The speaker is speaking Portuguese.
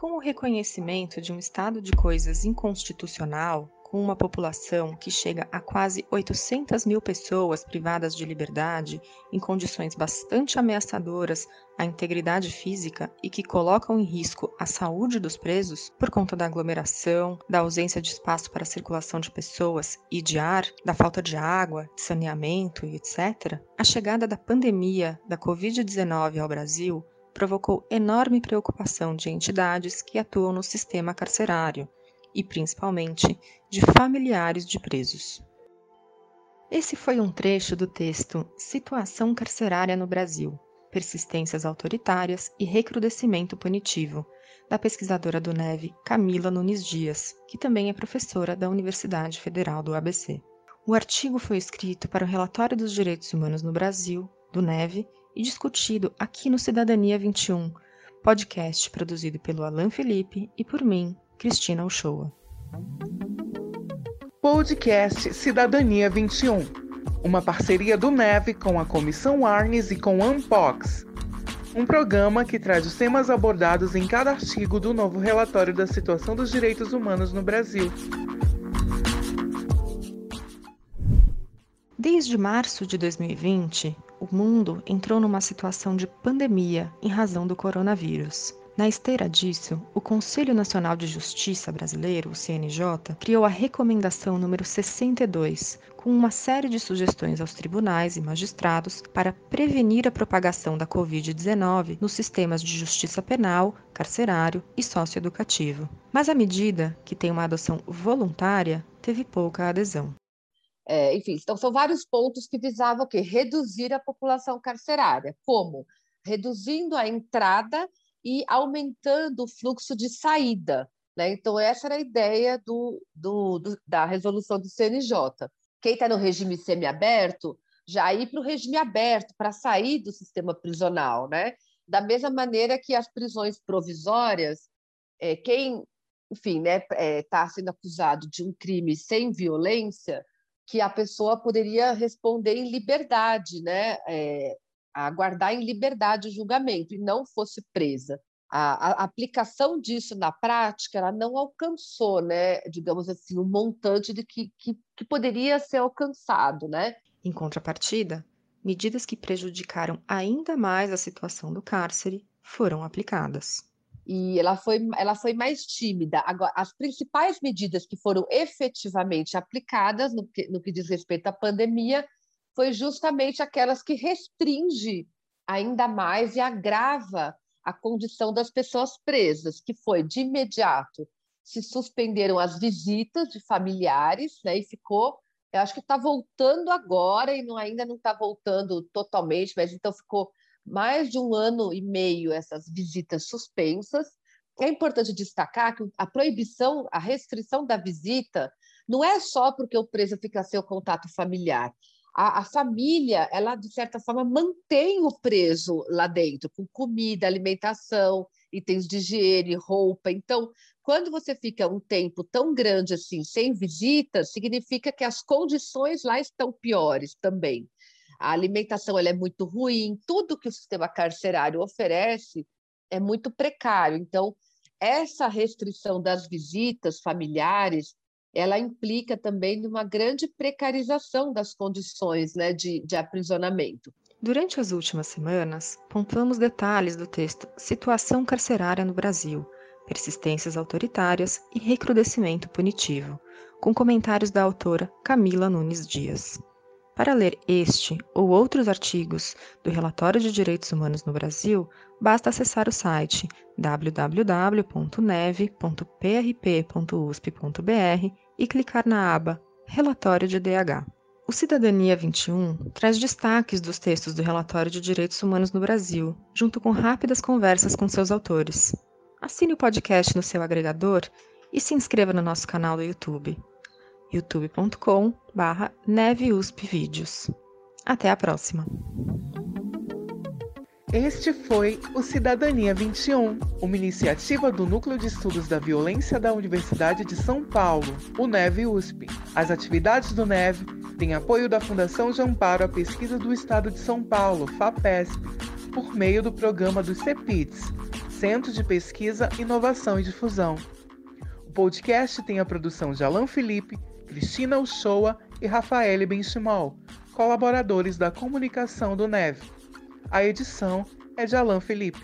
Com o reconhecimento de um estado de coisas inconstitucional, com uma população que chega a quase 800 mil pessoas privadas de liberdade, em condições bastante ameaçadoras à integridade física e que colocam em risco a saúde dos presos por conta da aglomeração, da ausência de espaço para circulação de pessoas e de ar, da falta de água, de saneamento e etc., a chegada da pandemia da Covid-19 ao Brasil provocou enorme preocupação de entidades que atuam no sistema carcerário, e, principalmente, de familiares de presos. Esse foi um trecho do texto Situação Carcerária no Brasil: Persistências Autoritárias e Recrudescimento Punitivo, da pesquisadora do NEV Camila Nunes Dias, que também é professora da Universidade Federal do ABC. O artigo foi escrito para o Relatório dos Direitos Humanos no Brasil, do NEV, e discutido aqui no Cidadania 21, podcast produzido pelo Alan Felipe e por mim, Cristina Uchoa. Podcast Cidadania 21. Uma parceria do NEV com a Comissão Arnes e com a Unpox. Um programa que traz os temas abordados em cada artigo do novo relatório da situação dos direitos humanos no Brasil. Desde março de 2020, o mundo entrou numa situação de pandemia em razão do coronavírus. Na esteira disso, o Conselho Nacional de Justiça Brasileiro, o CNJ, criou a Recomendação número 62, com uma série de sugestões aos tribunais e magistrados para prevenir a propagação da Covid-19 nos sistemas de justiça penal, carcerário e socioeducativo. Mas a medida, que tem uma adoção voluntária, teve pouca adesão. É, enfim, então são vários pontos que visavam o quê? Reduzir a população carcerária. Como? Reduzindo a entrada e aumentando o fluxo de saída. Né? Então, essa era a ideia do, do, do da resolução do CNJ. Quem está no regime semiaberto, já ir para o regime aberto, para sair do sistema prisional. Né? Da mesma maneira que as prisões provisórias, é, quem enfim, né, está é, tá sendo acusado de um crime sem violência, que a pessoa poderia responder em liberdade, né? É, aguardar em liberdade o julgamento e não fosse presa. A, a, aplicação disso na prática ela não alcançou, né, digamos assim, o um montante de que, que, que poderia ser alcançado, né? Em contrapartida, medidas que prejudicaram ainda mais a situação do cárcere foram aplicadas. E ela foi, ela foi mais tímida. Agora, as principais medidas que foram efetivamente aplicadas no que, no que diz respeito à pandemia foi justamente aquelas que restringe ainda mais e agrava a condição das pessoas presas, que foi de imediato se suspenderam as visitas de familiares, né, e ficou, eu acho que está voltando agora e não, ainda não está voltando totalmente, mas então ficou mais de um ano e meio essas visitas suspensas. É importante destacar que a proibição, a restrição da visita não é só porque o preso fica sem o contato familiar a, a, família, ela de certa forma mantém o preso lá dentro, com comida, alimentação, itens de higiene, roupa. Então, quando você fica um tempo tão grande assim, sem visitas, significa que as condições lá estão piores também. A alimentação ela é muito ruim, tudo que o sistema carcerário oferece é muito precário. Então, essa restrição das visitas familiares ela implica também uma grande precarização das condições né, de, de aprisionamento. Durante as últimas semanas, pontuamos detalhes do texto Situação Carcerária no Brasil, Persistências Autoritárias e Recrudescimento Punitivo, com comentários da autora Camila Nunes Dias. Para ler este ou outros artigos do Relatório de Direitos Humanos no Brasil, basta acessar o site www.neve.prp.usp.br e clicar na aba Relatório de DH. O Cidadania 21 traz destaques dos textos do Relatório de Direitos Humanos no Brasil, junto com rápidas conversas com seus autores. Assine o podcast no seu agregador e se inscreva no nosso canal do YouTube youtube.com barra Vídeos. Até a próxima! Este foi o Cidadania 21, uma iniciativa do Núcleo de Estudos da Violência da Universidade de São Paulo, o NEV USP. As atividades do NEV têm apoio da Fundação de Amparo à Pesquisa do Estado de São Paulo, FAPESP, por meio do programa dos CEPITS, Centro de Pesquisa, Inovação e Difusão. O podcast tem a produção de Alan Felipe, Cristina Uchoa e Rafael Benchimol, colaboradores da comunicação do NEV. A edição é de Alan Felipe.